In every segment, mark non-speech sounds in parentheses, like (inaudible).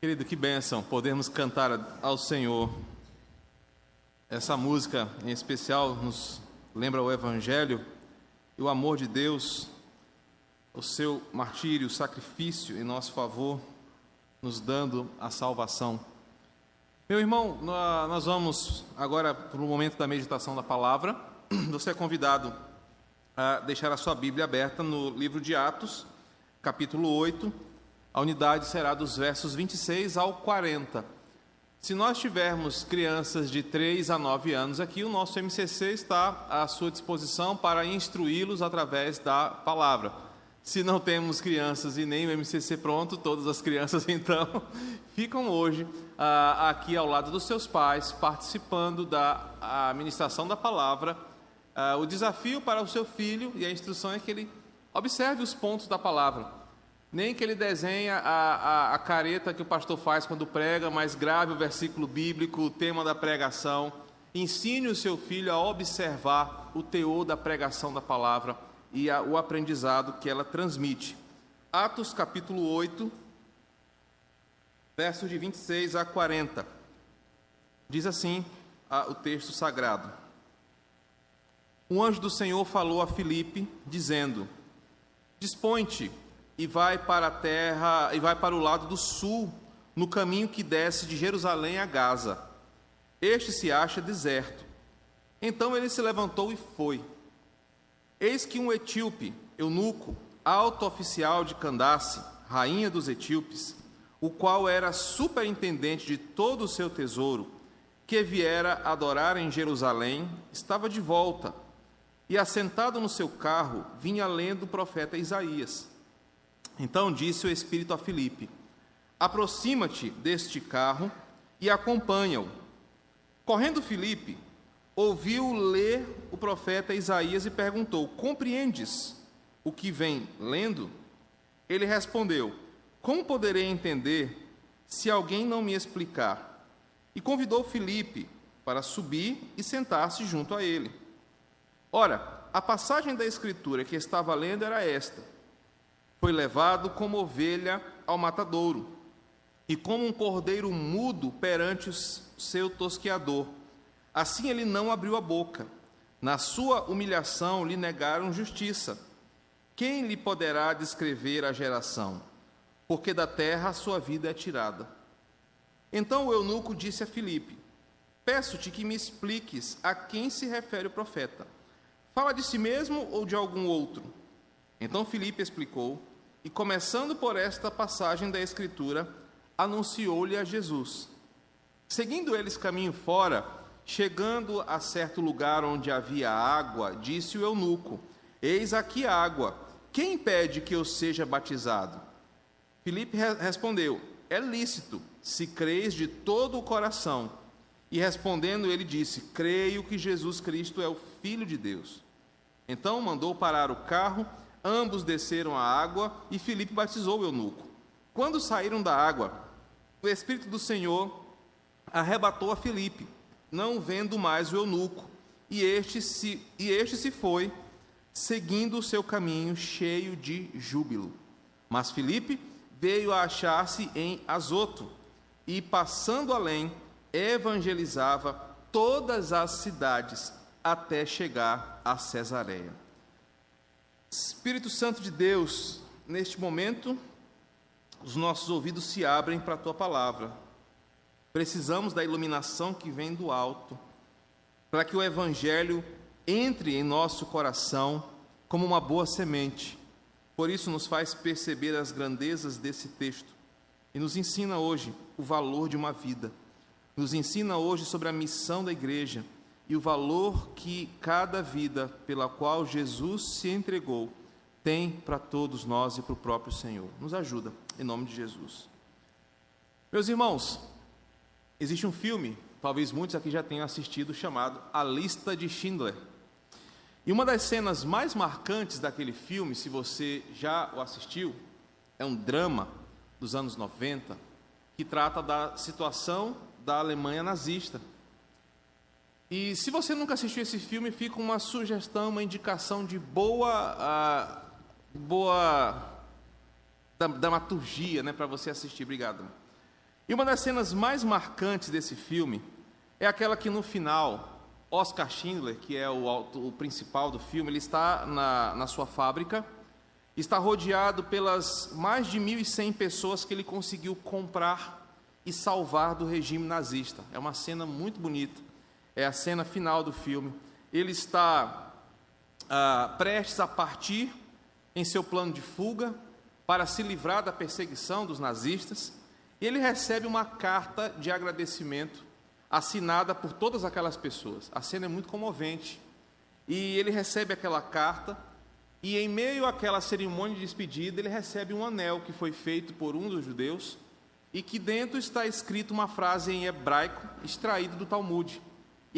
Querido, que bênção podermos cantar ao Senhor. Essa música em especial nos lembra o Evangelho e o amor de Deus, o seu martírio, o sacrifício em nosso favor, nos dando a salvação. Meu irmão, nós vamos agora para o momento da meditação da palavra. (clears throat) Você é convidado a deixar a sua Bíblia aberta no livro de Atos, capítulo 8 a unidade será dos versos 26 ao 40. Se nós tivermos crianças de 3 a 9 anos aqui, o nosso MCC está à sua disposição para instruí-los através da palavra. Se não temos crianças e nem o MCC pronto, todas as crianças (laughs) então ficam hoje ah, aqui ao lado dos seus pais, participando da ministração da palavra. Ah, o desafio para o seu filho e a instrução é que ele observe os pontos da palavra nem que ele desenhe a, a, a, careta que o pastor faz quando prega, mas grave o versículo bíblico, o tema da pregação. Ensine o seu filho a observar o teor da pregação da palavra e a, o aprendizado que ela transmite. Atos capítulo 8, versos de 26 a 40. Diz assim o texto sagrado: Um anjo do Senhor falou a Filipe, dizendo: Dispõe-te e vai para a terra e vai para o lado do sul, no caminho que desce de Jerusalém a Gaza. Este se acha deserto. Então ele se levantou e foi. Eis que um etíope, eunuco, alto oficial de Candace, rainha dos etíopes, o qual era superintendente de todo o seu tesouro, que viera adorar em Jerusalém, estava de volta, e assentado no seu carro, vinha lendo o profeta Isaías. Então disse o Espírito a Filipe: Aproxima-te deste carro e acompanha-o. Correndo Filipe, ouviu ler o profeta Isaías e perguntou: Compreendes o que vem lendo? Ele respondeu: Como poderei entender se alguém não me explicar? E convidou Filipe para subir e sentar-se junto a ele. Ora, a passagem da Escritura que estava lendo era esta foi levado como ovelha ao matadouro, e como um cordeiro mudo perante o seu tosqueador. Assim ele não abriu a boca. Na sua humilhação lhe negaram justiça. Quem lhe poderá descrever a geração? Porque da terra a sua vida é tirada. Então o eunuco disse a Filipe: Peço-te que me expliques a quem se refere o profeta. Fala de si mesmo ou de algum outro? Então Filipe explicou e, começando por esta passagem da Escritura, anunciou-lhe a Jesus. Seguindo eles caminho fora, chegando a certo lugar onde havia água, disse o eunuco: Eis aqui água, quem impede que eu seja batizado? Filipe respondeu: É lícito, se creis de todo o coração. E respondendo, ele disse: Creio que Jesus Cristo é o Filho de Deus. Então mandou parar o carro Ambos desceram à água e Filipe batizou o eunuco. Quando saíram da água, o Espírito do Senhor arrebatou a Filipe, não vendo mais o eunuco, e este se, e este se foi, seguindo o seu caminho cheio de júbilo. Mas Filipe veio a achar-se em Azoto, e passando além, evangelizava todas as cidades até chegar a Cesareia. Espírito Santo de Deus, neste momento, os nossos ouvidos se abrem para a tua palavra. Precisamos da iluminação que vem do alto, para que o Evangelho entre em nosso coração como uma boa semente. Por isso, nos faz perceber as grandezas desse texto e nos ensina hoje o valor de uma vida. Nos ensina hoje sobre a missão da igreja e o valor que cada vida pela qual Jesus se entregou tem para todos nós e para o próprio Senhor. Nos ajuda, em nome de Jesus. Meus irmãos, existe um filme, talvez muitos aqui já tenham assistido, chamado A Lista de Schindler. E uma das cenas mais marcantes daquele filme, se você já o assistiu, é um drama dos anos 90 que trata da situação da Alemanha nazista e se você nunca assistiu esse filme, fica uma sugestão, uma indicação de boa, uh, boa dramaturgia, né, para você assistir. Obrigado. E uma das cenas mais marcantes desse filme é aquela que no final, Oscar Schindler, que é o, o principal do filme, ele está na, na sua fábrica, está rodeado pelas mais de 1.100 pessoas que ele conseguiu comprar e salvar do regime nazista. É uma cena muito bonita, é a cena final do filme. Ele está ah, prestes a partir em seu plano de fuga para se livrar da perseguição dos nazistas, e ele recebe uma carta de agradecimento assinada por todas aquelas pessoas. A cena é muito comovente. E ele recebe aquela carta, e em meio àquela cerimônia de despedida, ele recebe um anel que foi feito por um dos judeus e que dentro está escrito uma frase em hebraico extraída do Talmud.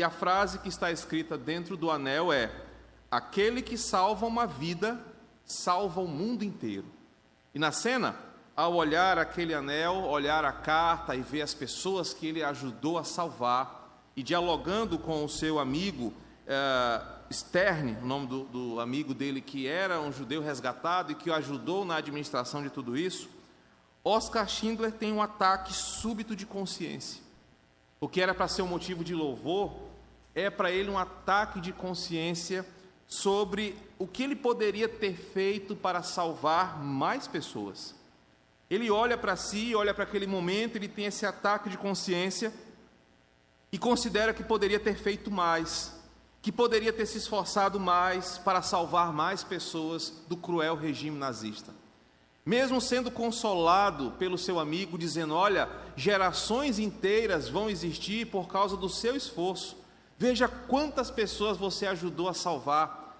E a frase que está escrita dentro do anel é: Aquele que salva uma vida salva o mundo inteiro. E na cena, ao olhar aquele anel, olhar a carta e ver as pessoas que ele ajudou a salvar, e dialogando com o seu amigo eh, Stern, o nome do, do amigo dele, que era um judeu resgatado e que o ajudou na administração de tudo isso, Oscar Schindler tem um ataque súbito de consciência. O que era para ser um motivo de louvor é para ele um ataque de consciência sobre o que ele poderia ter feito para salvar mais pessoas. Ele olha para si, olha para aquele momento, ele tem esse ataque de consciência e considera que poderia ter feito mais, que poderia ter se esforçado mais para salvar mais pessoas do cruel regime nazista. Mesmo sendo consolado pelo seu amigo, dizendo: Olha, gerações inteiras vão existir por causa do seu esforço. Veja quantas pessoas você ajudou a salvar.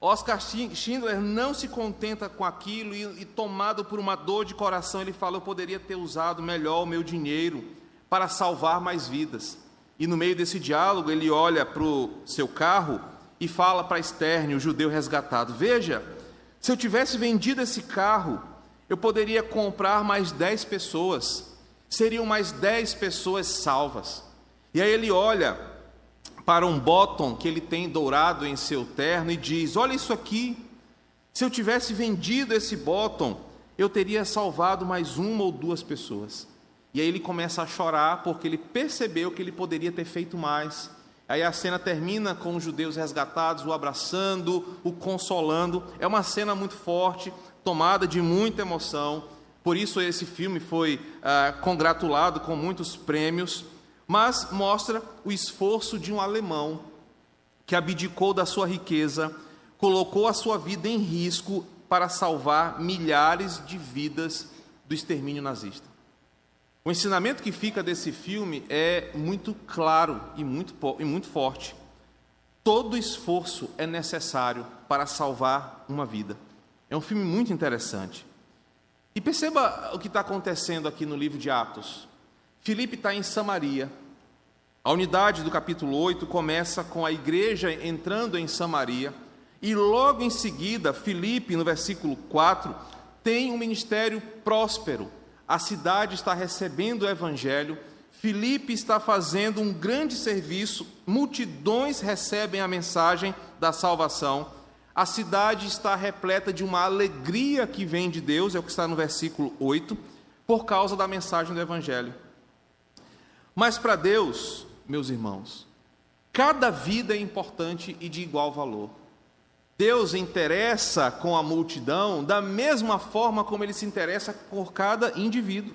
Oscar Schindler não se contenta com aquilo e, e, tomado por uma dor de coração, ele fala: Eu poderia ter usado melhor o meu dinheiro para salvar mais vidas. E no meio desse diálogo, ele olha para o seu carro e fala para Stern, o judeu resgatado: Veja, se eu tivesse vendido esse carro, eu poderia comprar mais dez pessoas, seriam mais dez pessoas salvas. E aí ele olha para um bottom que ele tem dourado em seu terno e diz: Olha isso aqui, se eu tivesse vendido esse bottom, eu teria salvado mais uma ou duas pessoas. E aí ele começa a chorar porque ele percebeu que ele poderia ter feito mais. Aí a cena termina com os judeus resgatados, o abraçando, o consolando. É uma cena muito forte, tomada de muita emoção. Por isso esse filme foi ah, congratulado com muitos prêmios mas mostra o esforço de um alemão que abdicou da sua riqueza, colocou a sua vida em risco para salvar milhares de vidas do extermínio nazista. O ensinamento que fica desse filme é muito claro e muito, e muito forte. Todo esforço é necessário para salvar uma vida. É um filme muito interessante. E perceba o que está acontecendo aqui no livro de Atos. Filipe está em Samaria. A unidade do capítulo 8 começa com a igreja entrando em Samaria, e logo em seguida, Filipe, no versículo 4, tem um ministério próspero. A cidade está recebendo o evangelho, Filipe está fazendo um grande serviço, multidões recebem a mensagem da salvação. A cidade está repleta de uma alegria que vem de Deus, é o que está no versículo 8, por causa da mensagem do evangelho. Mas para Deus, meus irmãos, cada vida é importante e de igual valor. Deus interessa com a multidão da mesma forma como ele se interessa por cada indivíduo.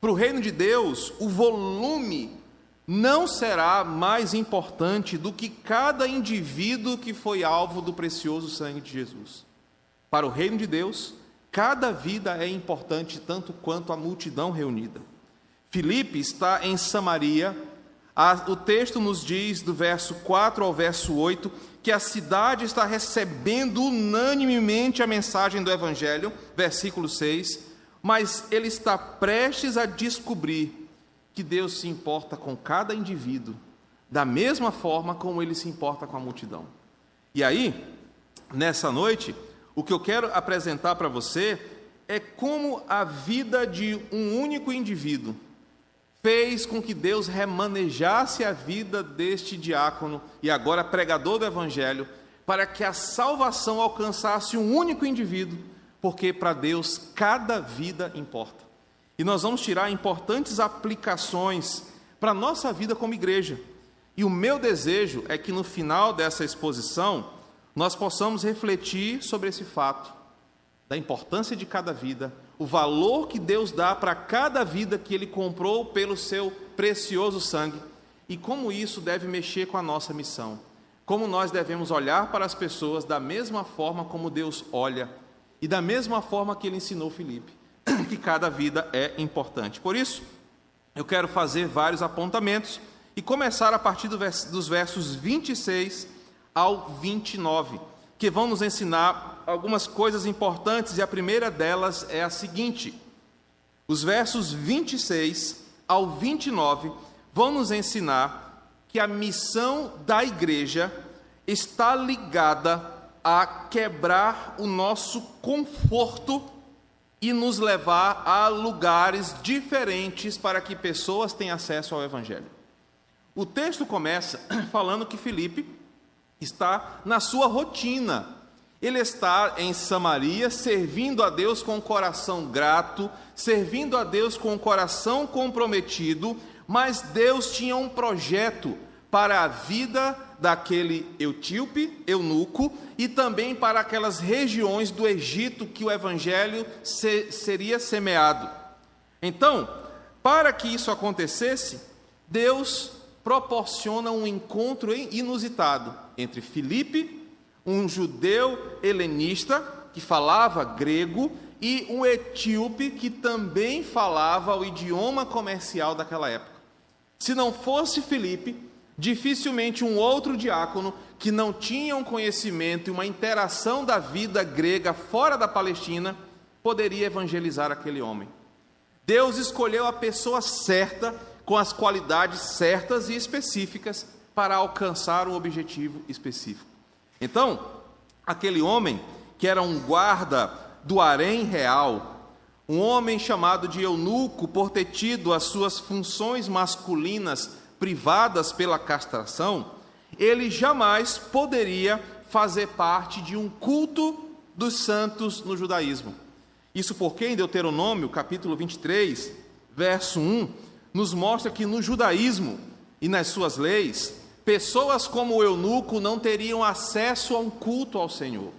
Para o reino de Deus, o volume não será mais importante do que cada indivíduo que foi alvo do precioso sangue de Jesus. Para o reino de Deus, cada vida é importante tanto quanto a multidão reunida. Filipe está em Samaria. O texto nos diz, do verso 4 ao verso 8, que a cidade está recebendo unanimemente a mensagem do Evangelho, versículo 6, mas ele está prestes a descobrir que Deus se importa com cada indivíduo, da mesma forma como ele se importa com a multidão. E aí, nessa noite, o que eu quero apresentar para você é como a vida de um único indivíduo fez com que Deus remanejasse a vida deste diácono e agora pregador do Evangelho, para que a salvação alcançasse um único indivíduo, porque para Deus cada vida importa. E nós vamos tirar importantes aplicações para a nossa vida como igreja. E o meu desejo é que no final dessa exposição nós possamos refletir sobre esse fato, da importância de cada vida, o valor que Deus dá para cada vida que Ele comprou pelo seu precioso sangue e como isso deve mexer com a nossa missão. Como nós devemos olhar para as pessoas da mesma forma como Deus olha e da mesma forma que Ele ensinou Filipe, (clears throat) que cada vida é importante. Por isso, eu quero fazer vários apontamentos e começar a partir do dos versos 26 ao 29, que vão nos ensinar algumas coisas importantes, e a primeira delas é a seguinte: os versos 26 ao 29 vão nos ensinar que a missão da igreja está ligada a quebrar o nosso conforto e nos levar a lugares diferentes para que pessoas tenham acesso ao Evangelho. O texto começa (clears throat) falando que Filipe está na sua rotina. Ele está em Samaria, servindo a Deus com o coração grato, servindo a Deus com o coração comprometido, mas Deus tinha um projeto para a vida daquele etíope, eunuco, e também para aquelas regiões do Egito que o evangelho se, seria semeado. Então, para que isso acontecesse, Deus proporciona um encontro inusitado entre Filipe, um judeu helenista que falava grego, e um etíope que também falava o idioma comercial daquela época. Se não fosse Filipe, dificilmente um outro diácono que não tinha um conhecimento e uma interação da vida grega fora da Palestina poderia evangelizar aquele homem. Deus escolheu a pessoa certa com as qualidades certas e específicas para alcançar um objetivo específico. Então, aquele homem que era um guarda do harém real, um homem chamado de eunuco por ter tido as suas funções masculinas privadas pela castração, ele jamais poderia fazer parte de um culto dos santos no judaísmo. Isso porque em Deuteronômio, capítulo 23, verso 1, nos mostra que no judaísmo e nas suas leis, pessoas como o eunuco não teriam acesso a um culto ao Senhor.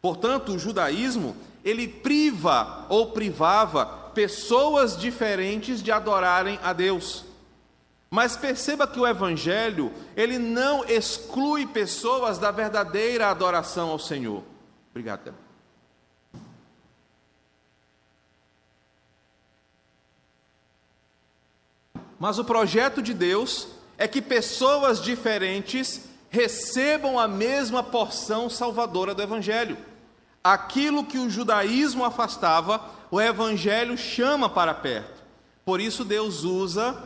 Portanto, o judaísmo, ele priva ou privava pessoas diferentes de adorarem a Deus. Mas perceba que o evangelho, ele não exclui pessoas da verdadeira adoração ao Senhor. Obrigado. Mas o projeto de Deus é que pessoas diferentes recebam a mesma porção salvadora do Evangelho. Aquilo que o judaísmo afastava, o Evangelho chama para perto. Por isso, Deus usa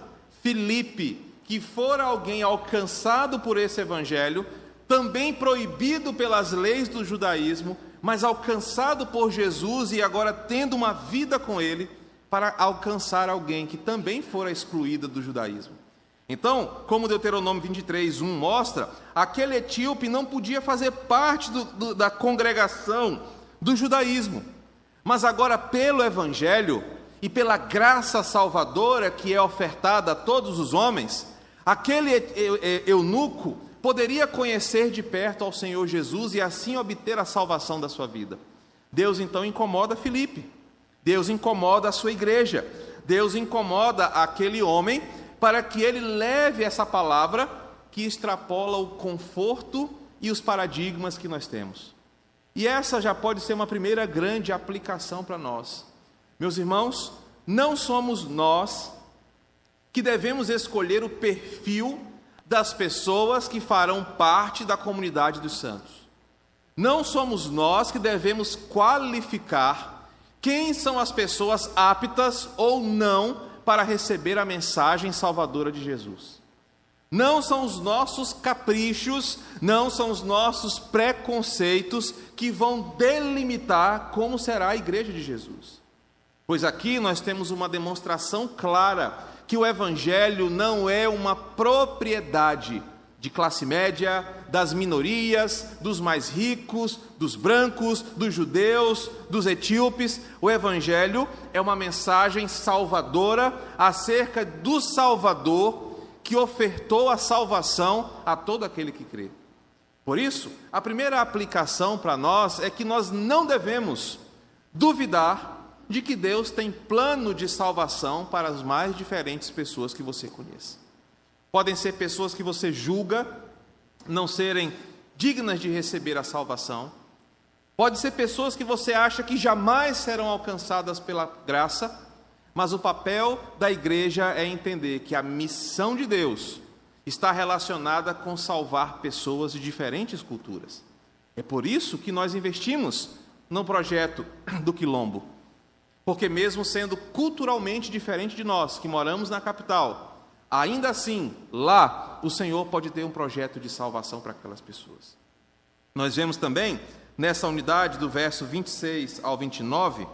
Filipe, que fora alguém alcançado por esse Evangelho, também proibido pelas leis do judaísmo, mas alcançado por Jesus e agora tendo uma vida com ele para alcançar alguém que também fora excluída do judaísmo. Então, como Deuteronômio 23, 1 mostra, aquele etíope não podia fazer parte do, do, da congregação do judaísmo, mas agora, pelo Evangelho e pela graça salvadora que é ofertada a todos os homens, aquele eunuco poderia conhecer de perto ao Senhor Jesus e assim obter a salvação da sua vida. Deus então incomoda Filipe Deus incomoda a sua igreja, Deus incomoda aquele homem para que ele leve essa palavra que extrapola o conforto e os paradigmas que nós temos. E essa já pode ser uma primeira grande aplicação para nós. Meus irmãos, não somos nós que devemos escolher o perfil das pessoas que farão parte da comunidade dos santos. Não somos nós que devemos qualificar quem são as pessoas aptas ou não para receber a mensagem salvadora de Jesus? Não são os nossos caprichos, não são os nossos preconceitos que vão delimitar como será a igreja de Jesus. Pois aqui nós temos uma demonstração clara que o Evangelho não é uma propriedade de classe média, das minorias, dos mais ricos, dos brancos, dos judeus, dos etíopes. O Evangelho é uma mensagem salvadora acerca do Salvador que ofertou a salvação a todo aquele que crê. Por isso, a primeira aplicação para nós é que nós não devemos duvidar de que Deus tem plano de salvação para as mais diferentes pessoas que você conhece. Podem ser pessoas que você julga não serem dignas de receber a salvação. Pode ser pessoas que você acha que jamais serão alcançadas pela graça, mas o papel da igreja é entender que a missão de Deus está relacionada com salvar pessoas de diferentes culturas. É por isso que nós investimos no projeto do Quilombo. Porque, mesmo sendo culturalmente diferente de nós, que moramos na capital, ainda assim, lá, o Senhor pode ter um projeto de salvação para aquelas pessoas. Nós vemos também, nessa unidade do verso 26 ao 29,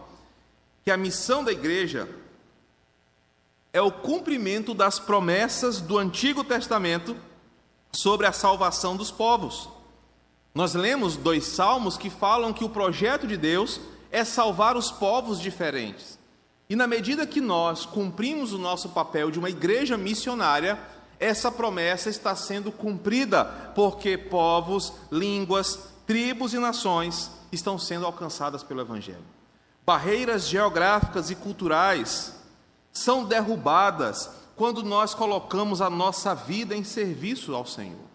que a missão da igreja é o cumprimento das promessas do Antigo Testamento sobre a salvação dos povos. Nós lemos dois salmos que falam que o projeto de Deus é salvar os povos diferentes. E na medida que nós cumprimos o nosso papel de uma igreja missionária, essa promessa está sendo cumprida, porque povos, línguas, tribos e nações estão sendo alcançadas pelo Evangelho. Barreiras geográficas e culturais são derrubadas quando nós colocamos a nossa vida em serviço ao Senhor.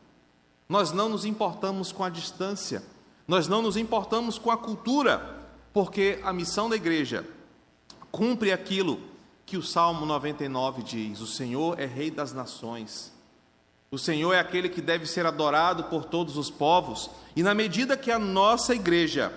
Nós não nos importamos com a distância, nós não nos importamos com a cultura, porque a missão da igreja cumpre aquilo que o Salmo 99 diz: O Senhor é Rei das nações. O Senhor é aquele que deve ser adorado por todos os povos, e na medida que a nossa igreja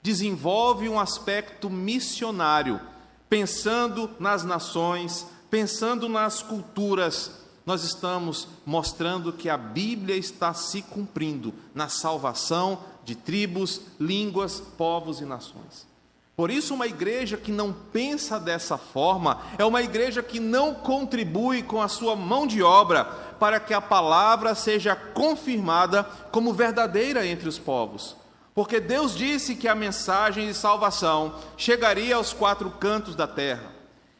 desenvolve um aspecto missionário, pensando nas nações, pensando nas culturas, nós estamos mostrando que a Bíblia está se cumprindo na salvação de tribos, línguas, povos e nações. Por isso, uma igreja que não pensa dessa forma é uma igreja que não contribui com a sua mão de obra para que a palavra seja confirmada como verdadeira entre os povos. Porque Deus disse que a mensagem de salvação chegaria aos quatro cantos da terra.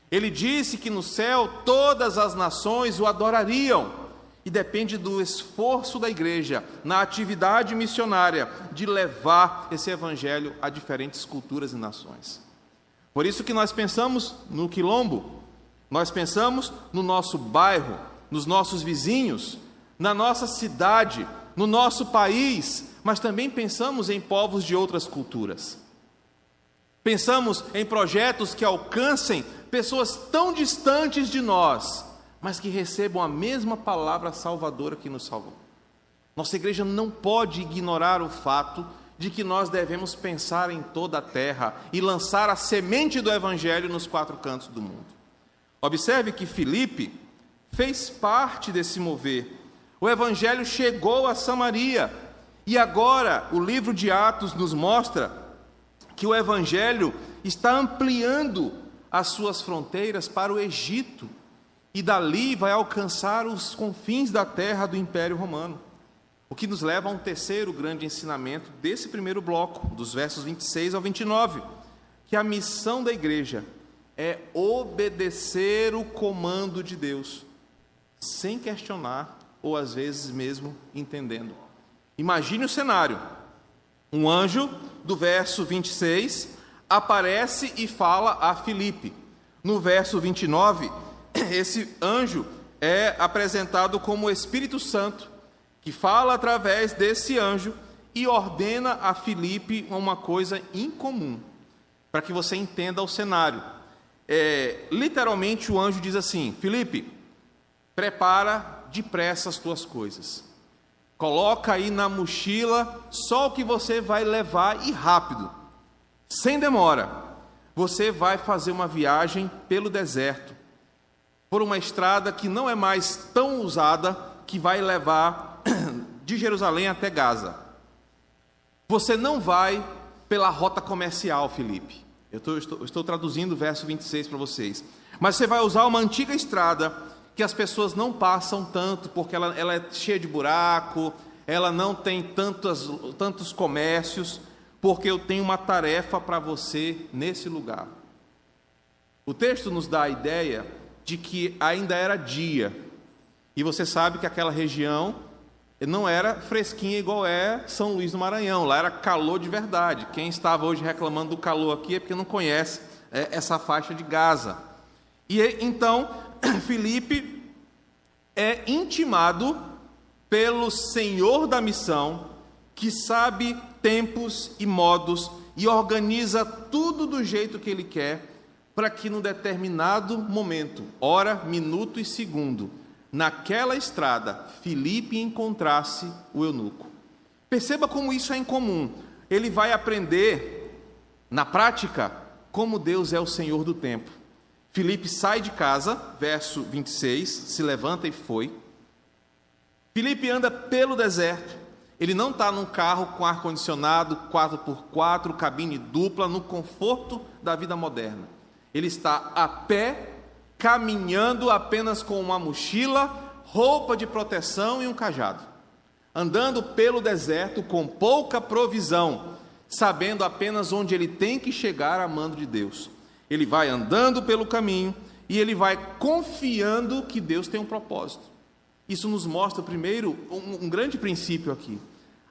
Ele disse que no céu todas as nações o adorariam. E depende do esforço da igreja na atividade missionária de levar esse evangelho a diferentes culturas e nações. Por isso que nós pensamos no quilombo, nós pensamos no nosso bairro, nos nossos vizinhos, na nossa cidade, no nosso país, mas também pensamos em povos de outras culturas. Pensamos em projetos que alcancem pessoas tão distantes de nós mas que recebam a mesma palavra salvadora que nos salvou. Nossa igreja não pode ignorar o fato de que nós devemos pensar em toda a terra e lançar a semente do evangelho nos quatro cantos do mundo. Observe que Filipe fez parte desse mover. O evangelho chegou a Samaria e agora o livro de Atos nos mostra que o evangelho está ampliando as suas fronteiras para o Egito e dali vai alcançar os confins da terra do Império Romano. O que nos leva a um terceiro grande ensinamento desse primeiro bloco, dos versos 26 ao 29, que a missão da igreja é obedecer o comando de Deus, sem questionar ou às vezes mesmo entendendo. Imagine o cenário: um anjo, do verso 26, aparece e fala a Filipe. No verso 29, (coughs) esse anjo é apresentado como o Espírito Santo, que fala através desse anjo e ordena a Filipe uma coisa incomum, para que você entenda o cenário. É, literalmente o anjo diz assim: Filipe, prepara depressa as tuas coisas. Coloca aí na mochila só o que você vai levar e rápido, sem demora. Você vai fazer uma viagem pelo deserto por uma estrada que não é mais tão usada, que vai levar (clears throat) de Jerusalém até Gaza. Você não vai pela rota comercial, Felipe. Eu estou, estou, estou traduzindo o verso 26 para vocês. Mas você vai usar uma antiga estrada que as pessoas não passam tanto, porque ela, ela é cheia de buraco, ela não tem tantos, tantos comércios, porque eu tenho uma tarefa para você nesse lugar. O texto nos dá a ideia de que ainda era dia, e você sabe que aquela região não era fresquinha igual é São Luís do Maranhão, lá era calor de verdade. Quem estava hoje reclamando do calor aqui é porque não conhece é, essa faixa de Gaza. E então, (clears throat) Filipe é intimado pelo Senhor da missão, que sabe tempos e modos e organiza tudo do jeito que ele quer, para que num determinado momento, hora, minuto e segundo, naquela estrada, Filipe encontrasse o eunuco. Perceba como isso é incomum. Ele vai aprender, na prática, como Deus é o Senhor do tempo. Filipe sai de casa, verso 26, se levanta e foi. Filipe anda pelo deserto. Ele não está num carro com ar-condicionado, 4x4, cabine dupla, no conforto da vida moderna. Ele está a pé caminhando apenas com uma mochila, roupa de proteção e um cajado, andando pelo deserto com pouca provisão, sabendo apenas onde ele tem que chegar a mando de Deus. Ele vai andando pelo caminho e ele vai confiando que Deus tem um propósito. Isso nos mostra, primeiro, um, um grande princípio aqui.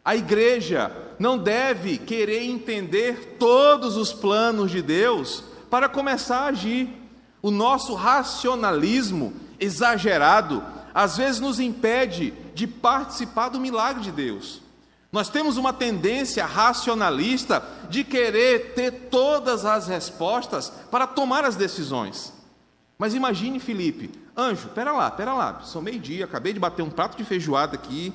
A igreja não deve querer entender todos os planos de Deus para começar a agir. O nosso racionalismo exagerado às vezes nos impede de participar do milagre de Deus. Nós temos uma tendência racionalista de querer ter todas as respostas para tomar as decisões. Mas imagine Felipe, anjo, pera lá, pera lá, são meio-dia, acabei de bater um prato de feijoada aqui.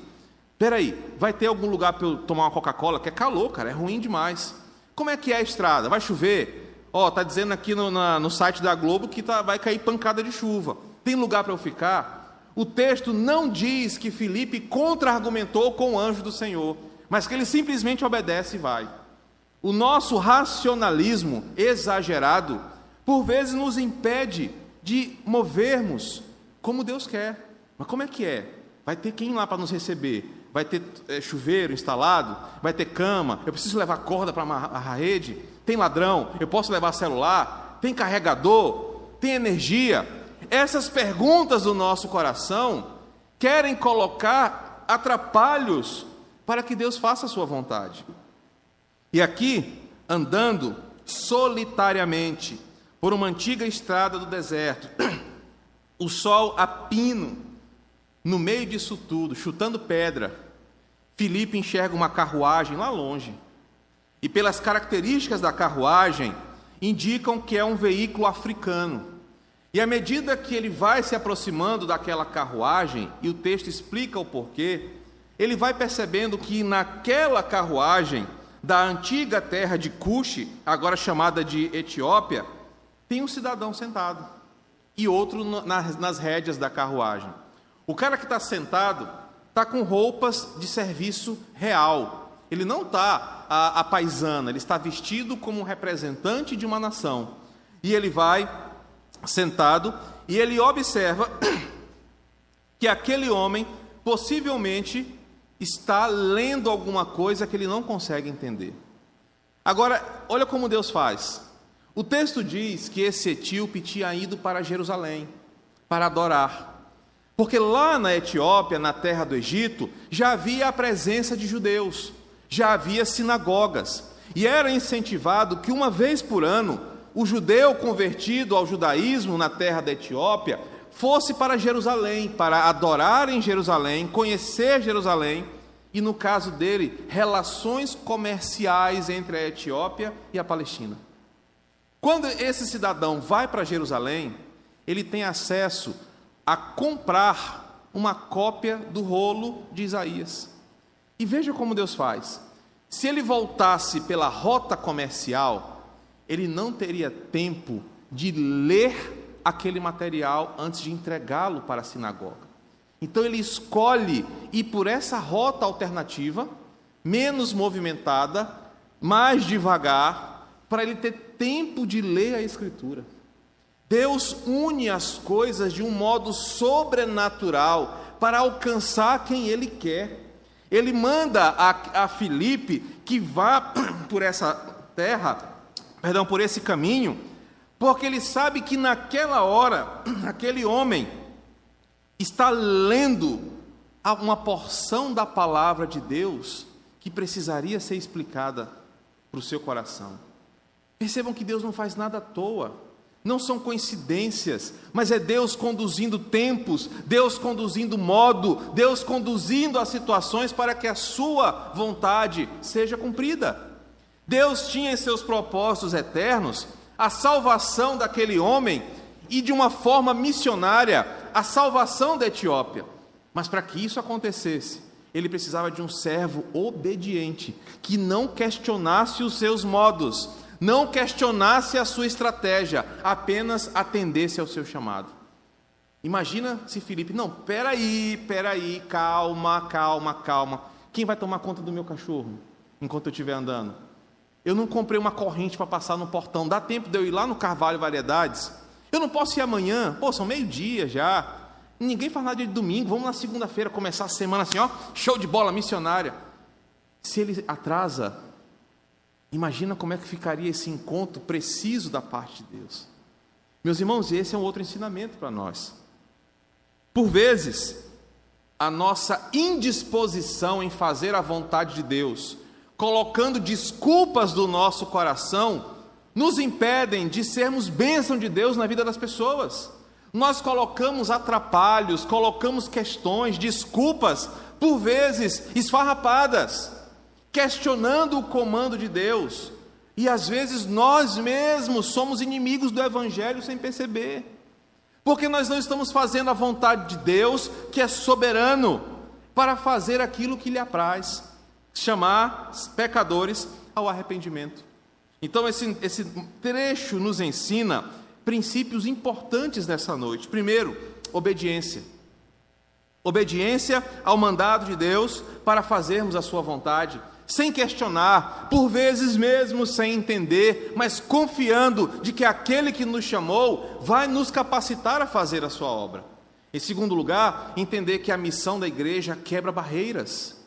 Pera aí, vai ter algum lugar para eu tomar uma Coca-Cola? Que é calor, cara, é ruim demais. Como é que é a estrada? Vai chover? Ó, tá dizendo aqui no, na, no site da Globo que tá, vai cair pancada de chuva. Tem lugar para eu ficar? O texto não diz que Felipe contra-argumentou com o anjo do Senhor, mas que ele simplesmente obedece e vai. O nosso racionalismo exagerado, por vezes, nos impede de movermos como Deus quer. Mas como é que é? Vai ter quem lá para nos receber? Vai ter é, chuveiro instalado? Vai ter cama? Eu preciso levar corda para amarrar a rede? Tem ladrão? Eu posso levar celular? Tem carregador? Tem energia? Essas perguntas do nosso coração querem colocar atrapalhos para que Deus faça a sua vontade. E aqui, andando solitariamente por uma antiga estrada do deserto, (clears throat) o sol a pino, no meio disso tudo, chutando pedra, Filipe enxerga uma carruagem lá longe e pelas características da carruagem, indicam que é um veículo africano. E à medida que ele vai se aproximando daquela carruagem, e o texto explica o porquê, ele vai percebendo que naquela carruagem da antiga terra de Cuxi, agora chamada de Etiópia, tem um cidadão sentado e outro nas rédeas da carruagem. O cara que está sentado está com roupas de serviço real, ele não está a, a paisana, ele está vestido como um representante de uma nação. E ele vai sentado e ele observa (clears throat) que aquele homem possivelmente está lendo alguma coisa que ele não consegue entender. Agora, olha como Deus faz. O texto diz que esse etíope tinha ido para Jerusalém para adorar. Porque lá na Etiópia, na terra do Egito, já havia a presença de judeus já havia sinagogas e era incentivado que uma vez por ano o judeu convertido ao judaísmo na terra da Etiópia fosse para Jerusalém, para adorar em Jerusalém, conhecer Jerusalém e, no caso dele, relações comerciais entre a Etiópia e a Palestina. Quando esse cidadão vai para Jerusalém, ele tem acesso a comprar uma cópia do rolo de Isaías. E veja como Deus faz. Se ele voltasse pela rota comercial, ele não teria tempo de ler aquele material antes de entregá-lo para a sinagoga. Então ele escolhe ir por essa rota alternativa, menos movimentada, mais devagar, para ele ter tempo de ler a Escritura. Deus une as coisas de um modo sobrenatural para alcançar quem Ele quer. Ele manda a, a Filipe que vá (clears throat) por essa terra, perdão, por esse caminho, porque ele sabe que naquela hora, (clears throat) aquele homem está lendo uma porção da palavra de Deus que precisaria ser explicada para o seu coração. Percebam que Deus não faz nada à toa, não são coincidências, mas é Deus conduzindo tempos, Deus conduzindo modo, Deus conduzindo as situações para que a sua vontade seja cumprida. Deus tinha em seus propósitos eternos a salvação daquele homem e de uma forma missionária a salvação da Etiópia. Mas para que isso acontecesse, ele precisava de um servo obediente, que não questionasse os seus modos, não questionasse a sua estratégia, apenas atendesse ao seu chamado. Imagina se Felipe, não, peraí, peraí, calma, calma, calma. Quem vai tomar conta do meu cachorro enquanto eu estiver andando? Eu não comprei uma corrente para passar no portão. Dá tempo de eu ir lá no Carvalho Variedades? Eu não posso ir amanhã. Pô, são meio-dia já. Ninguém faz nada de domingo. Vamos na segunda-feira começar a semana assim, ó. Show de bola missionária. Se ele atrasa, imagina como é que ficaria esse encontro preciso da parte de Deus. Meus irmãos, esse é um outro ensinamento para nós. Por vezes, a nossa indisposição em fazer a vontade de Deus colocando desculpas do nosso coração, nos impedem de sermos bênção de Deus na vida das pessoas. Nós colocamos atrapalhos, colocamos questões, desculpas, por vezes esfarrapadas, questionando o comando de Deus. E às vezes nós mesmos somos inimigos do Evangelho sem perceber, porque nós não estamos fazendo a vontade de Deus, que é soberano, para fazer aquilo que lhe apraz chamar pecadores ao arrependimento. Então, esse, esse trecho nos ensina princípios importantes nessa noite. Primeiro, obediência. Obediência ao mandado de Deus para fazermos a sua vontade, sem questionar, por vezes mesmo sem entender, mas confiando de que aquele que nos chamou vai nos capacitar a fazer a sua obra. Em segundo lugar, entender que a missão da igreja quebra barreiras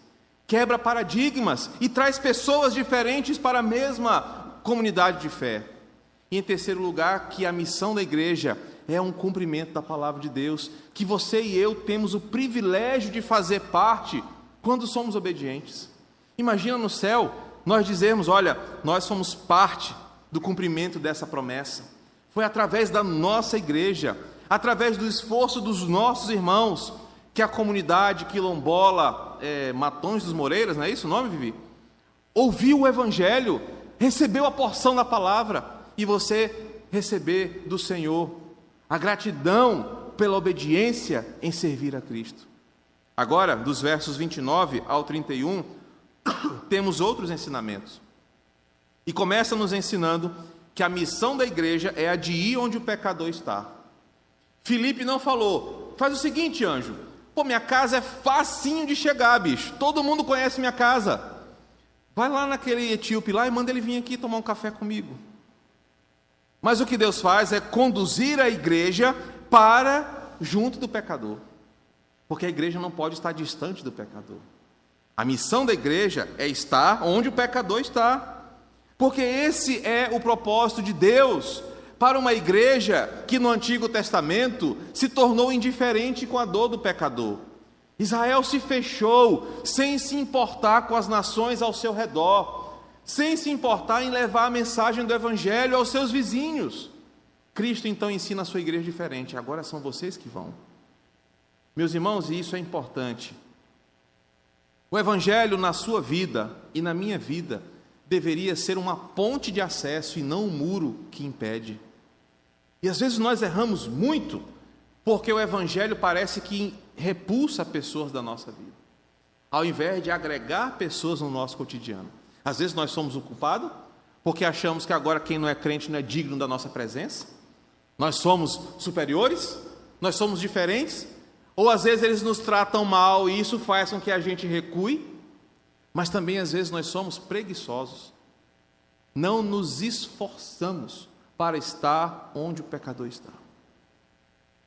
quebra paradigmas e traz pessoas diferentes para a mesma comunidade de fé. E em terceiro lugar, que a missão da igreja é um cumprimento da palavra de Deus, que você e eu temos o privilégio de fazer parte quando somos obedientes. Imagina no céu nós dizermos: olha, nós somos parte do cumprimento dessa promessa. Foi através da nossa igreja, através do esforço dos nossos irmãos, que a comunidade quilombola é, Matões dos Moreiras, não é isso o nome, Vivi? Ouviu o Evangelho, recebeu a porção da palavra, e você receber do Senhor a gratidão pela obediência em servir a Cristo. Agora, dos versos 29 ao 31, temos outros ensinamentos. E começa nos ensinando que a missão da igreja é a de ir onde o pecador está. Filipe não falou, faz o seguinte, anjo, Pô, minha casa é facinho de chegar, bicho. Todo mundo conhece minha casa. Vai lá naquele etíope lá e manda ele vir aqui tomar um café comigo. Mas o que Deus faz é conduzir a igreja para junto do pecador. Porque a igreja não pode estar distante do pecador. A missão da igreja é estar onde o pecador está. Porque esse é o propósito de Deus para uma igreja que no Antigo Testamento se tornou indiferente com a dor do pecador. Israel se fechou sem se importar com as nações ao seu redor, sem se importar em levar a mensagem do Evangelho aos seus vizinhos. Cristo então ensina a sua igreja diferente, agora são vocês que vão. Meus irmãos, e isso é importante. O Evangelho na sua vida e na minha vida deveria ser uma ponte de acesso e não um muro que impede. E às vezes nós erramos muito porque o Evangelho parece que repulsa pessoas da nossa vida, ao invés de agregar pessoas no nosso cotidiano. Às vezes nós somos o culpado porque achamos que agora quem não é crente não é digno da nossa presença, nós somos superiores, nós somos diferentes, ou às vezes eles nos tratam mal e isso faz com que a gente recue, mas também às vezes nós somos preguiçosos, não nos esforçamos para estar onde o pecador está.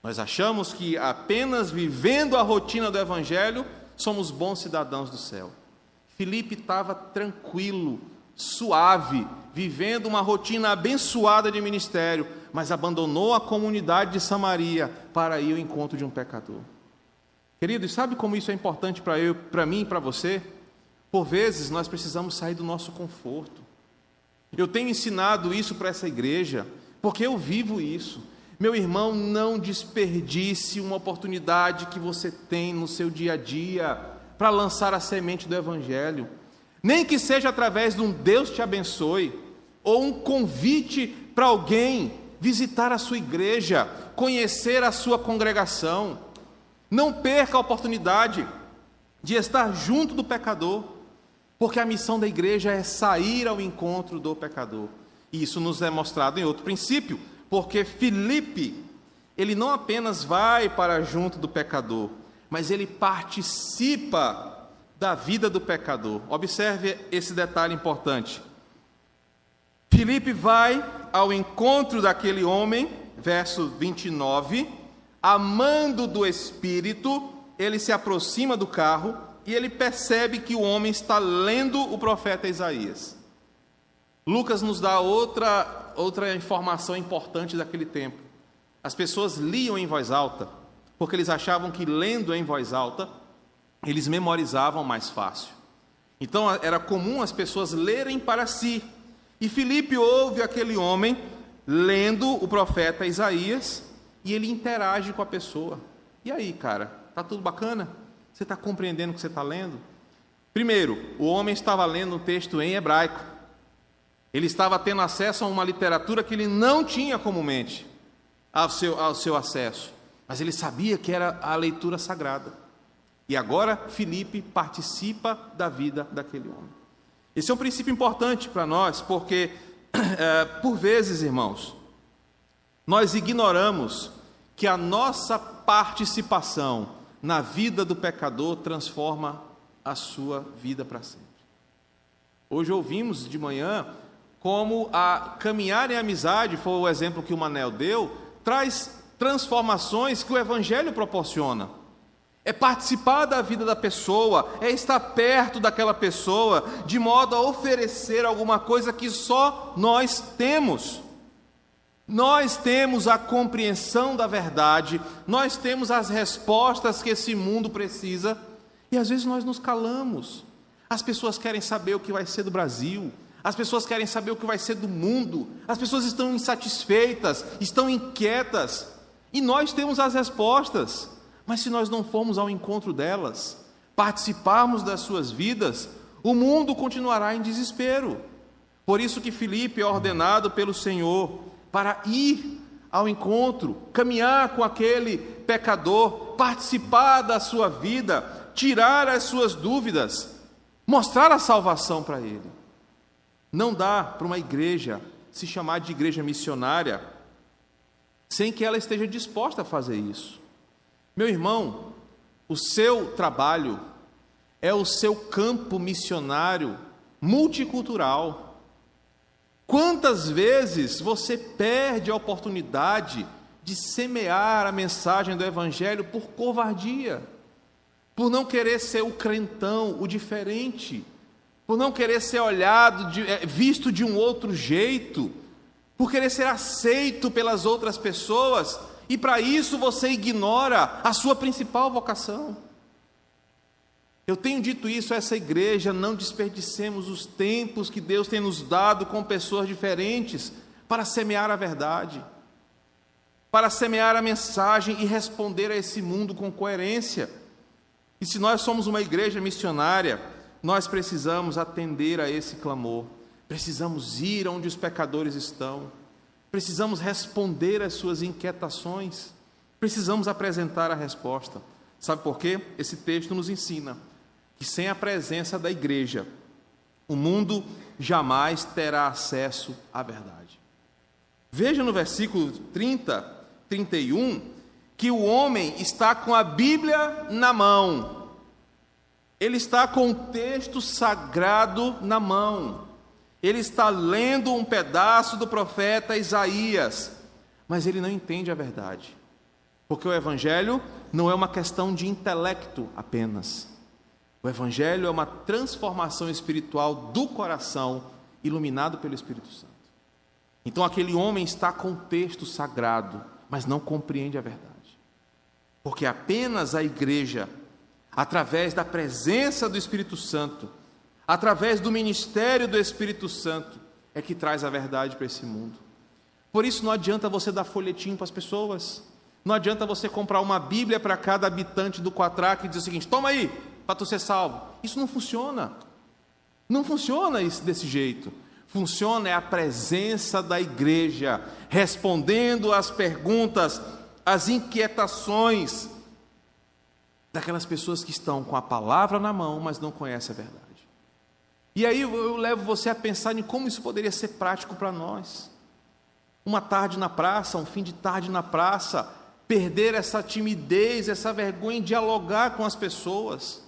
Nós achamos que apenas vivendo a rotina do Evangelho somos bons cidadãos do céu. Filipe estava tranquilo, suave, vivendo uma rotina abençoada de ministério, mas abandonou a comunidade de Samaria para ir ao encontro de um pecador. Querido, sabe como isso é importante para eu, para mim e para você? Por vezes nós precisamos sair do nosso conforto. Eu tenho ensinado isso para essa igreja, porque eu vivo isso. Meu irmão, não desperdice uma oportunidade que você tem no seu dia a dia para lançar a semente do Evangelho. Nem que seja através de um Deus te abençoe, ou um convite para alguém visitar a sua igreja, conhecer a sua congregação. Não perca a oportunidade de estar junto do pecador, porque a missão da igreja é sair ao encontro do pecador. E isso nos é mostrado em outro princípio, porque Filipe, ele não apenas vai para junto do pecador, mas ele participa da vida do pecador. Observe esse detalhe importante. Filipe vai ao encontro daquele homem, verso 29, amando do Espírito, ele se aproxima do carro e ele percebe que o homem está lendo o profeta Isaías. Lucas nos dá outra, outra informação importante daquele tempo. As pessoas liam em voz alta, porque eles achavam que lendo em voz alta, eles memorizavam mais fácil. Então era comum as pessoas lerem para si. E Filipe ouve aquele homem lendo o profeta Isaías e ele interage com a pessoa. E aí, cara, tá tudo bacana? Você está compreendendo o que você está lendo? Primeiro, o homem estava lendo um texto em hebraico. Ele estava tendo acesso a uma literatura que ele não tinha comumente ao seu, ao seu acesso, mas ele sabia que era a leitura sagrada. E agora Felipe participa da vida daquele homem. Esse é um princípio importante para nós, porque, é, (clears throat) por vezes, irmãos, nós ignoramos que a nossa participação na vida do pecador transforma a sua vida para sempre. Hoje ouvimos de manhã como a caminhar em amizade, foi o exemplo que o Manel deu, traz transformações que o Evangelho proporciona. É participar da vida da pessoa, é estar perto daquela pessoa, de modo a oferecer alguma coisa que só nós temos. Nós temos a compreensão da verdade, nós temos as respostas que esse mundo precisa, e às vezes nós nos calamos. As pessoas querem saber o que vai ser do Brasil, as pessoas querem saber o que vai ser do mundo, as pessoas estão insatisfeitas, estão inquietas, e nós temos as respostas, mas se nós não formos ao encontro delas, participarmos das suas vidas, o mundo continuará em desespero. Por isso que Filipe é ordenado pelo Senhor para ir ao encontro, caminhar com aquele pecador, participar da sua vida, tirar as suas dúvidas, mostrar a salvação para ele. Não dá para uma igreja se chamar de igreja missionária sem que ela esteja disposta a fazer isso. Meu irmão, o seu trabalho é o seu campo missionário multicultural. Quantas vezes você perde a oportunidade de semear a mensagem do Evangelho por covardia, por não querer ser o crentão, o diferente, por não querer ser olhado, eh, visto de um outro jeito, por querer ser aceito pelas outras pessoas, e para isso você ignora a sua principal vocação. Eu tenho dito isso a essa igreja, não desperdicemos os tempos que Deus tem nos dado com pessoas diferentes para semear a verdade, para semear a mensagem e responder a esse mundo com coerência. E se nós somos uma igreja missionária, nós precisamos atender a esse clamor, precisamos ir onde os pecadores estão, precisamos responder às suas inquietações, precisamos apresentar a resposta. Sabe por quê? Esse texto nos ensina que sem a presença da igreja, o mundo jamais terá acesso à verdade. Veja no versículo 30, 31, que o homem está com a Bíblia na mão, ele está com o texto sagrado na mão, Ele está lendo um pedaço do profeta Isaías, mas ele não entende a verdade. Porque o Evangelho não é uma questão de intelecto apenas. O Evangelho é uma transformação espiritual do coração, iluminado pelo Espírito Santo. Então aquele homem está com o texto sagrado, mas não compreende a verdade. Porque apenas a igreja, através da presença do Espírito Santo, através do ministério do Espírito Santo, é que traz a verdade para esse mundo. Por isso não adianta você dar folhetim para as pessoas, não adianta você comprar uma Bíblia para cada habitante do Quatraque e dizer o seguinte: toma aí, para tu ser salvo. Isso não funciona. Não funciona isso desse jeito. Funciona é a presença da igreja, respondendo às perguntas, às inquietações daquelas pessoas que estão com a palavra na mão, mas não conhecem a verdade. E aí eu levo você a pensar em como isso poderia ser prático para nós. Uma tarde na praça, um fim de tarde na praça, perder essa timidez, essa vergonha em dialogar com as pessoas,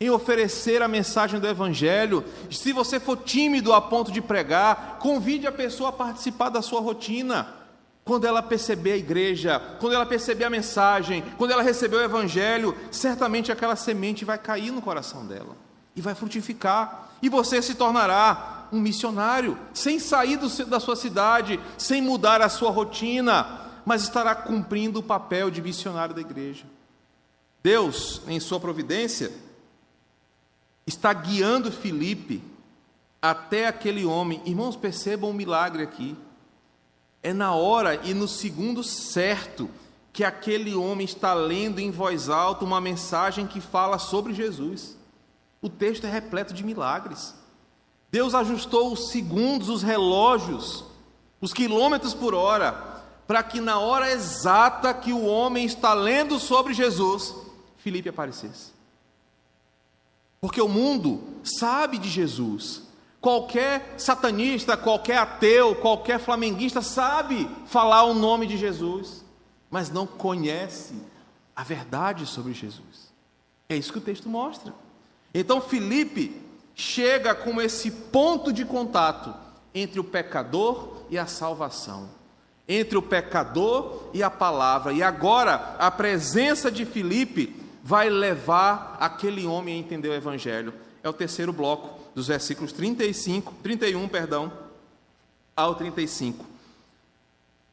em oferecer a mensagem do Evangelho. Se você for tímido a ponto de pregar, convide a pessoa a participar da sua rotina. Quando ela perceber a igreja, quando ela perceber a mensagem, quando ela receber o Evangelho, certamente aquela semente vai cair no coração dela e vai frutificar e você se tornará um missionário, sem sair do, da sua cidade, sem mudar a sua rotina, mas estará cumprindo o papel de missionário da igreja. Deus, em sua providência, está guiando Filipe até aquele homem. Irmãos, percebam o milagre aqui. É na hora e no segundo certo que aquele homem está lendo em voz alta uma mensagem que fala sobre Jesus. O texto é repleto de milagres. Deus ajustou os segundos, os relógios, os quilômetros por hora, para que na hora exata que o homem está lendo sobre Jesus, Filipe aparecesse. Porque o mundo sabe de Jesus. Qualquer satanista, qualquer ateu, qualquer flamenguista sabe falar o nome de Jesus, mas não conhece a verdade sobre Jesus. É isso que o texto mostra. Então Filipe chega com esse ponto de contato entre o pecador e a salvação, entre o pecador e a palavra. E agora a presença de Filipe vai levar aquele homem a entender o evangelho. É o terceiro bloco dos versículos 35, 31, perdão, ao 35.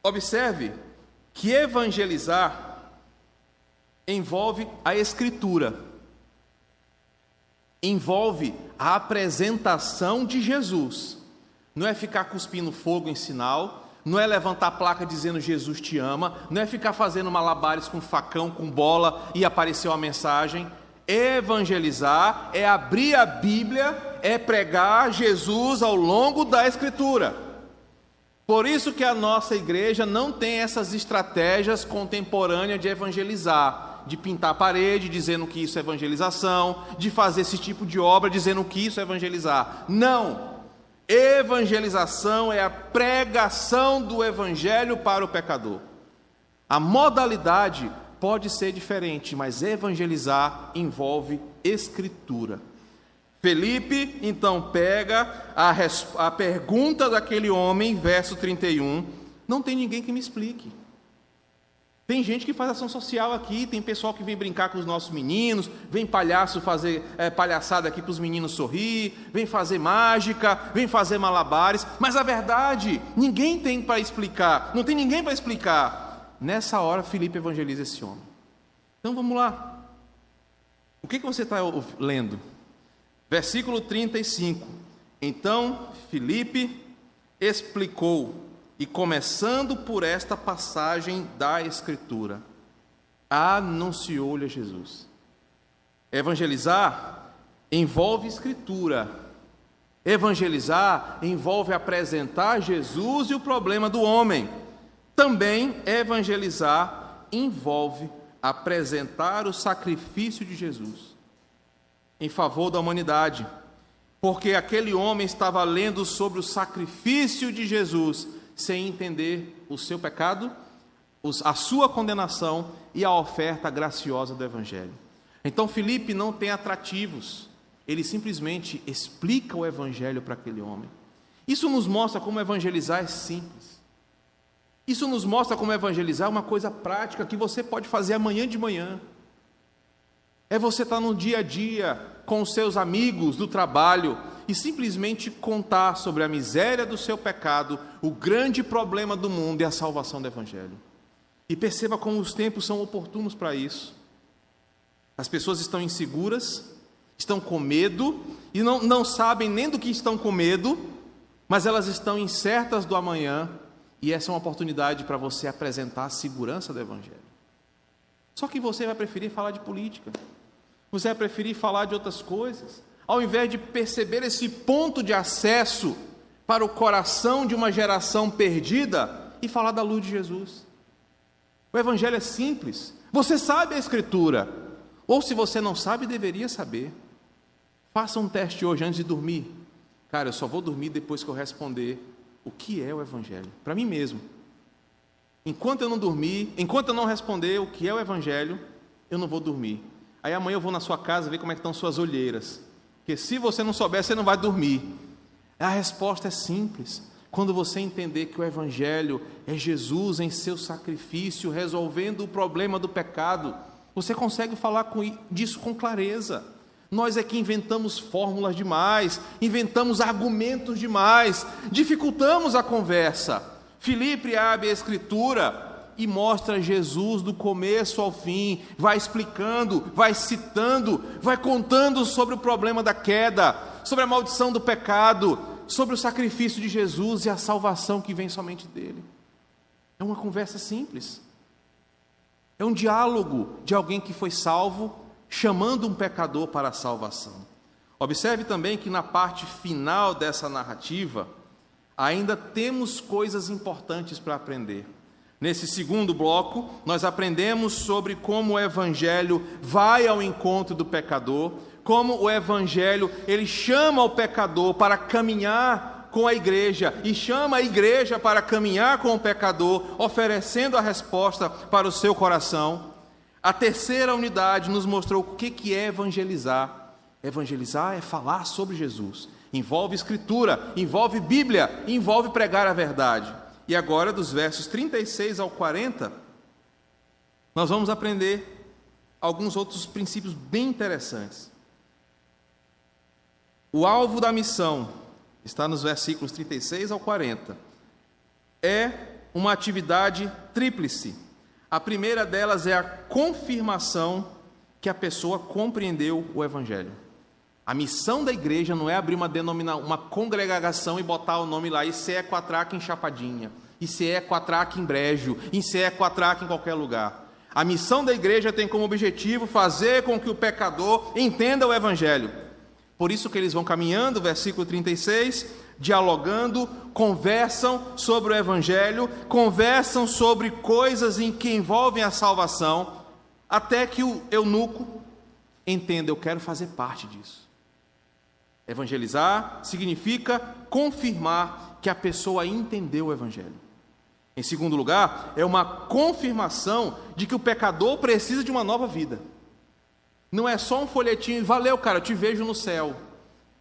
Observe que evangelizar envolve a escritura envolve a apresentação de Jesus. Não é ficar cuspindo fogo em sinal, não é levantar placa dizendo Jesus te ama, não é ficar fazendo malabares com facão, com bola e aparecer uma mensagem. Evangelizar é abrir a Bíblia, é pregar Jesus ao longo da Escritura. Por isso que a nossa igreja não tem essas estratégias contemporâneas de evangelizar de pintar a parede dizendo que isso é evangelização, de fazer esse tipo de obra dizendo que isso é evangelizar. Não! Evangelização é a pregação do evangelho para o pecador. A modalidade pode ser diferente, mas evangelizar envolve escritura. Felipe então pega a, a pergunta daquele homem, verso 31. Não tem ninguém que me explique. Tem gente que faz ação social aqui, tem pessoal que vem brincar com os nossos meninos, vem palhaço fazer é, palhaçada aqui para os meninos sorrir, vem fazer mágica, vem fazer malabares, mas a verdade, ninguém tem para explicar, não tem ninguém para explicar. Nessa hora, Felipe evangeliza esse homem. Então vamos lá. O que, que você está lendo? Versículo 35. Então Felipe explicou e começando por esta passagem da Escritura, anunciou-lhe a Jesus. Evangelizar envolve Escritura. Evangelizar envolve apresentar Jesus e o problema do homem. Também evangelizar envolve apresentar o sacrifício de Jesus em favor da humanidade, porque aquele homem estava lendo sobre o sacrifício de Jesus sem entender o seu pecado, a sua condenação e a oferta graciosa do Evangelho. Então Felipe não tem atrativos, ele simplesmente explica o Evangelho para aquele homem. Isso nos mostra como evangelizar é simples. Isso nos mostra como evangelizar é uma coisa prática que você pode fazer amanhã de manhã. É você estar no dia a dia com os seus amigos do trabalho e simplesmente contar sobre a miséria do seu pecado, o grande problema do mundo e a salvação do Evangelho. E perceba como os tempos são oportunos para isso. As pessoas estão inseguras, estão com medo e não, não sabem nem do que estão com medo, mas elas estão incertas do amanhã e essa é uma oportunidade para você apresentar a segurança do Evangelho. Só que você vai preferir falar de política, você vai preferir falar de outras coisas, ao invés de perceber esse ponto de acesso para o coração de uma geração perdida e falar da luz de Jesus. O Evangelho é simples, você sabe a Escritura, ou se você não sabe, deveria saber. Faça um teste hoje antes de dormir. Cara, eu só vou dormir depois que eu responder o que é o Evangelho, para mim mesmo. Enquanto eu não dormir, enquanto eu não responder o que é o Evangelho, eu não vou dormir. Aí amanhã eu vou na sua casa ver como é que estão suas olheiras. Porque se você não souber, você não vai dormir. A resposta é simples. Quando você entender que o Evangelho é Jesus em seu sacrifício, resolvendo o problema do pecado, você consegue falar com, disso com clareza. Nós é que inventamos fórmulas demais, inventamos argumentos demais, dificultamos a conversa. Filipe abre a Escritura e mostra Jesus do começo ao fim, vai explicando, vai citando, vai contando sobre o problema da queda, sobre a maldição do pecado, sobre o sacrifício de Jesus e a salvação que vem somente dele. É uma conversa simples. É um diálogo de alguém que foi salvo, chamando um pecador para a salvação. Observe também que na parte final dessa narrativa, ainda temos coisas importantes para aprender. Nesse segundo bloco, nós aprendemos sobre como o evangelho vai ao encontro do pecador, como o evangelho, ele chama o pecador para caminhar com a igreja e chama a igreja para caminhar com o pecador, oferecendo a resposta para o seu coração. A terceira unidade nos mostrou o que é evangelizar. Evangelizar é falar sobre Jesus. Envolve escritura, envolve Bíblia, envolve pregar a verdade. E agora, dos versos 36 ao 40, nós vamos aprender alguns outros princípios bem interessantes. O alvo da missão está nos versículos 36 ao 40. É uma atividade tríplice. A primeira delas é a confirmação que a pessoa compreendeu o Evangelho. A missão da igreja não é abrir uma, denomina, uma congregação e botar o nome lá, isso é quatraca em Chapadinha, isso é quatraca em Brejo, isso é quatraca em qualquer lugar. A missão da igreja tem como objetivo fazer com que o pecador entenda o Evangelho. Por isso que eles vão caminhando, versículo 36, dialogando, conversam sobre o Evangelho, conversam sobre coisas em que envolvem a salvação, até que o eunuco entenda, eu quero fazer parte disso. Evangelizar significa confirmar que a pessoa entendeu o Evangelho. Em segundo lugar, é uma confirmação de que o pecador precisa de uma nova vida. Não é só um folhetinho valeu, cara, eu te vejo no céu.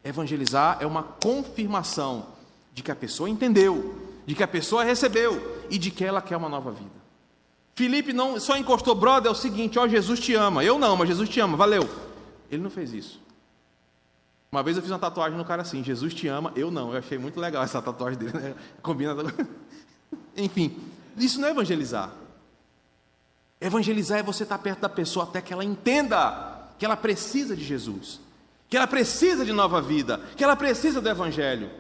Evangelizar é uma confirmação de que a pessoa entendeu, de que a pessoa recebeu e de que ela quer uma nova vida. Felipe não só encostou, brother, é o seguinte, ó, Jesus te ama. Eu não, mas Jesus te ama, valeu. Ele não fez isso. Uma vez eu fiz uma tatuagem no cara assim: Jesus te ama, eu não. Eu achei muito legal essa tatuagem dele, né? (laughs) Combina. (laughs) Enfim, isso não é evangelizar. Evangelizar é você estar perto da pessoa até que ela entenda que ela precisa de Jesus, que ela precisa de nova vida, que ela precisa do Evangelho.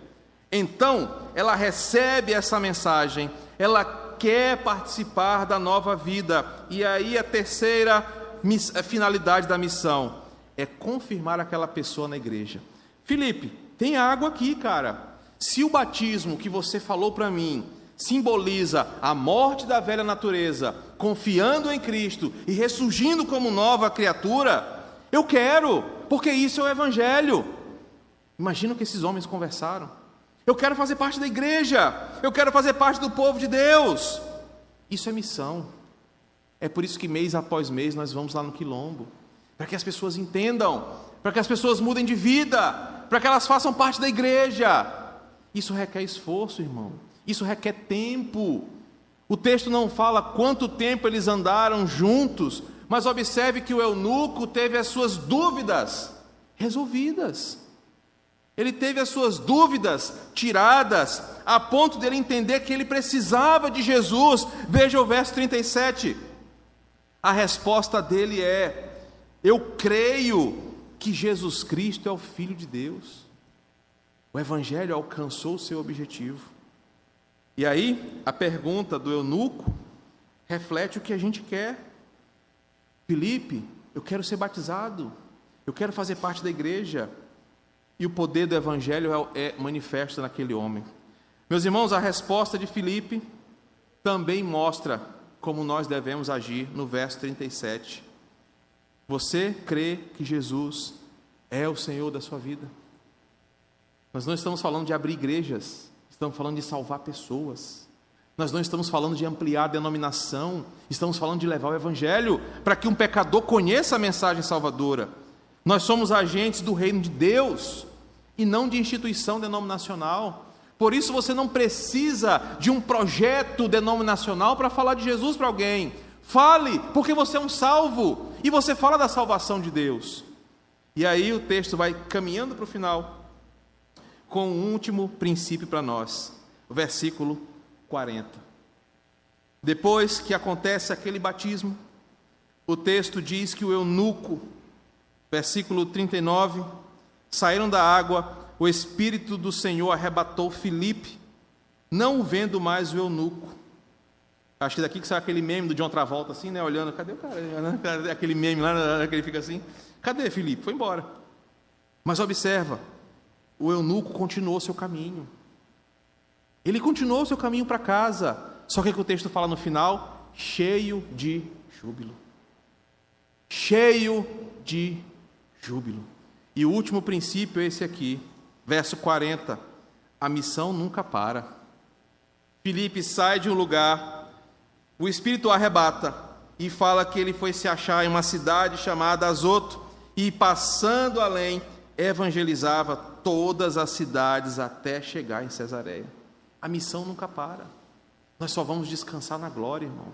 Então, ela recebe essa mensagem, ela quer participar da nova vida. E aí, a terceira finalidade da missão é confirmar aquela pessoa na igreja. Felipe, tem água aqui, cara. Se o batismo que você falou para mim simboliza a morte da velha natureza, confiando em Cristo e ressurgindo como nova criatura, eu quero, porque isso é o Evangelho. Imagina o que esses homens conversaram. Eu quero fazer parte da igreja, eu quero fazer parte do povo de Deus. Isso é missão. É por isso que mês após mês nós vamos lá no quilombo para que as pessoas entendam, para que as pessoas mudem de vida, para que elas façam parte da igreja. Isso requer esforço, irmão. Isso requer tempo. O texto não fala quanto tempo eles andaram juntos, mas observe que o eunuco teve as suas dúvidas resolvidas. Ele teve as suas dúvidas tiradas, a ponto de ele entender que ele precisava de Jesus. Veja o verso 37. A resposta dele é: Eu creio que Jesus Cristo é o Filho de Deus. O Evangelho alcançou o seu objetivo. E aí, a pergunta do eunuco reflete o que a gente quer. Felipe, eu quero ser batizado, eu quero fazer parte da igreja. E o poder do Evangelho é, é manifesto naquele homem. Meus irmãos, a resposta de Felipe também mostra como nós devemos agir no verso 37. Você crê que Jesus é o Senhor da sua vida? Nós não estamos falando de abrir igrejas, estamos falando de salvar pessoas. Nós não estamos falando de ampliar a denominação, estamos falando de levar o Evangelho para que um pecador conheça a mensagem salvadora. Nós somos agentes do reino de Deus e não de instituição denominacional. Por isso você não precisa de um projeto denominacional para falar de Jesus para alguém. Fale, porque você é um salvo e você fala da salvação de Deus. E aí o texto vai caminhando para o final com um último princípio para nós, versículo 40. Depois que acontece aquele batismo, o texto diz que o eunuco, versículo 39, saíram da água, o Espírito do Senhor arrebatou Filipe, não vendo mais o eunuco. Acho que daqui que sai aquele meme do John Travolta, assim, né? Olhando, cadê o cara? (laughs) Aquele meme lá, que ele fica assim. Cadê Filipe? Foi embora. Mas observa, o eunuco continuou seu caminho. Ele continuou seu caminho para casa. Só que, o texto fala no final, cheio de júbilo. Cheio de júbilo. E o último princípio é esse aqui, verso 40. A missão nunca para. Filipe sai de um lugar, o Espírito arrebata e fala que ele foi se achar em uma cidade chamada Azoto e passando além, evangelizava todas as cidades até chegar em Cesareia. A missão nunca para. Nós só vamos descansar na glória, irmão.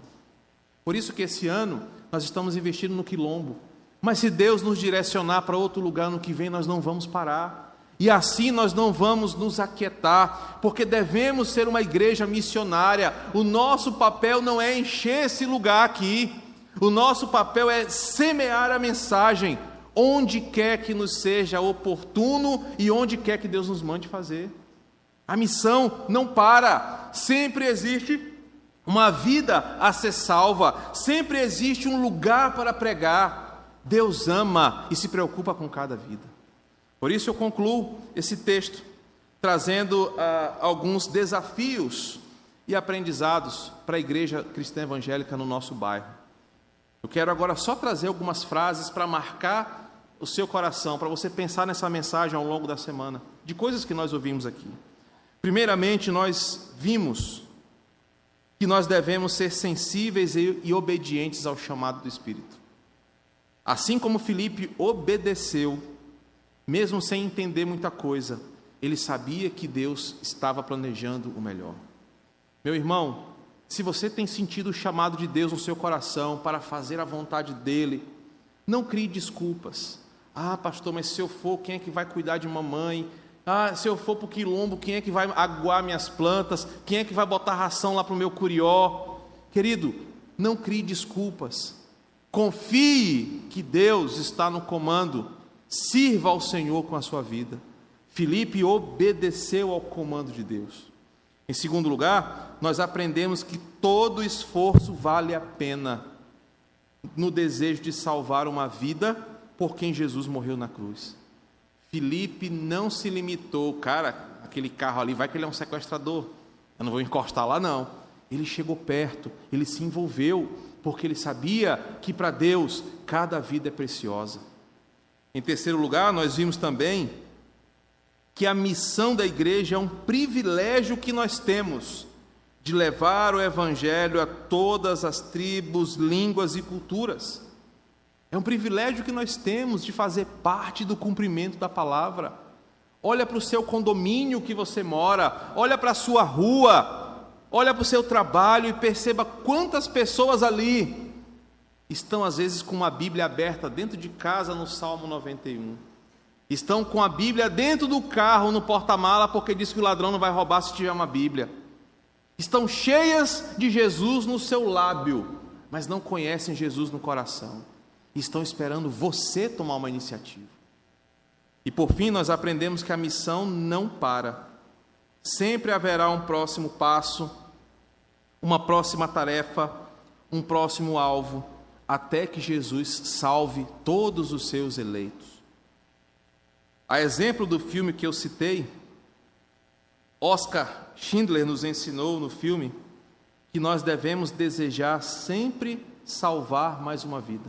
Por isso que esse ano nós estamos investindo no quilombo. Mas se Deus nos direcionar para outro lugar no que vem, nós não vamos parar. E assim nós não vamos nos aquietar, porque devemos ser uma igreja missionária. O nosso papel não é encher esse lugar aqui. O nosso papel é semear a mensagem, onde quer que nos seja oportuno e onde quer que Deus nos mande fazer. A missão não para, sempre existe uma vida a ser salva, sempre existe um lugar para pregar. Deus ama e se preocupa com cada vida. Por isso eu concluo esse texto trazendo ah, alguns desafios e aprendizados para a igreja cristã evangélica no nosso bairro. Eu quero agora só trazer algumas frases para marcar o seu coração, para você pensar nessa mensagem ao longo da semana, de coisas que nós ouvimos aqui. Primeiramente, nós vimos que nós devemos ser sensíveis e obedientes ao chamado do Espírito. Assim como Felipe obedeceu, mesmo sem entender muita coisa, ele sabia que Deus estava planejando o melhor. Meu irmão, se você tem sentido o chamado de Deus no seu coração para fazer a vontade dele, não crie desculpas. Ah, pastor, mas se eu for, quem é que vai cuidar de mamãe? Ah, se eu for para o quilombo, quem é que vai aguar minhas plantas? Quem é que vai botar ração lá para o meu curió? Querido, não crie desculpas. Confie que Deus está no comando. Sirva ao Senhor com a sua vida. Filipe obedeceu ao comando de Deus. Em segundo lugar, nós aprendemos que todo esforço vale a pena no desejo de salvar uma vida por quem Jesus morreu na cruz. Felipe não se limitou, cara, aquele carro ali, vai que ele é um sequestrador, eu não vou encostar lá não. Ele chegou perto, ele se envolveu, porque ele sabia que para Deus cada vida é preciosa. Em terceiro lugar, nós vimos também que a missão da igreja é um privilégio que nós temos de levar o evangelho a todas as tribos, línguas e culturas. É um privilégio que nós temos de fazer parte do cumprimento da palavra. olha para o seu condomínio que você mora, olha para a sua rua, olha para o seu trabalho e perceba quantas pessoas ali estão, às vezes, com uma Bíblia aberta dentro de casa no Salmo 91. Estão com a Bíblia dentro do carro, no porta-mala, porque diz que o ladrão não vai roubar se tiver uma Bíblia. Estão cheias de Jesus no seu lábio, mas não conhecem Jesus no coração. Estão esperando você tomar uma iniciativa. E por fim, nós aprendemos que a missão não para. Sempre haverá um próximo passo, uma próxima tarefa, um próximo alvo, até que Jesus salve todos os seus eleitos. A exemplo do filme que eu citei, Oscar Schindler nos ensinou no filme que nós devemos desejar sempre salvar mais uma vida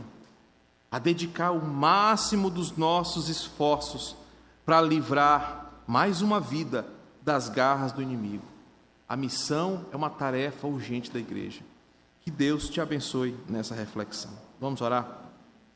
a dedicar o máximo dos nossos esforços para livrar mais uma vida das garras do inimigo. A missão é uma tarefa urgente da igreja. Que Deus te abençoe nessa reflexão. Vamos orar?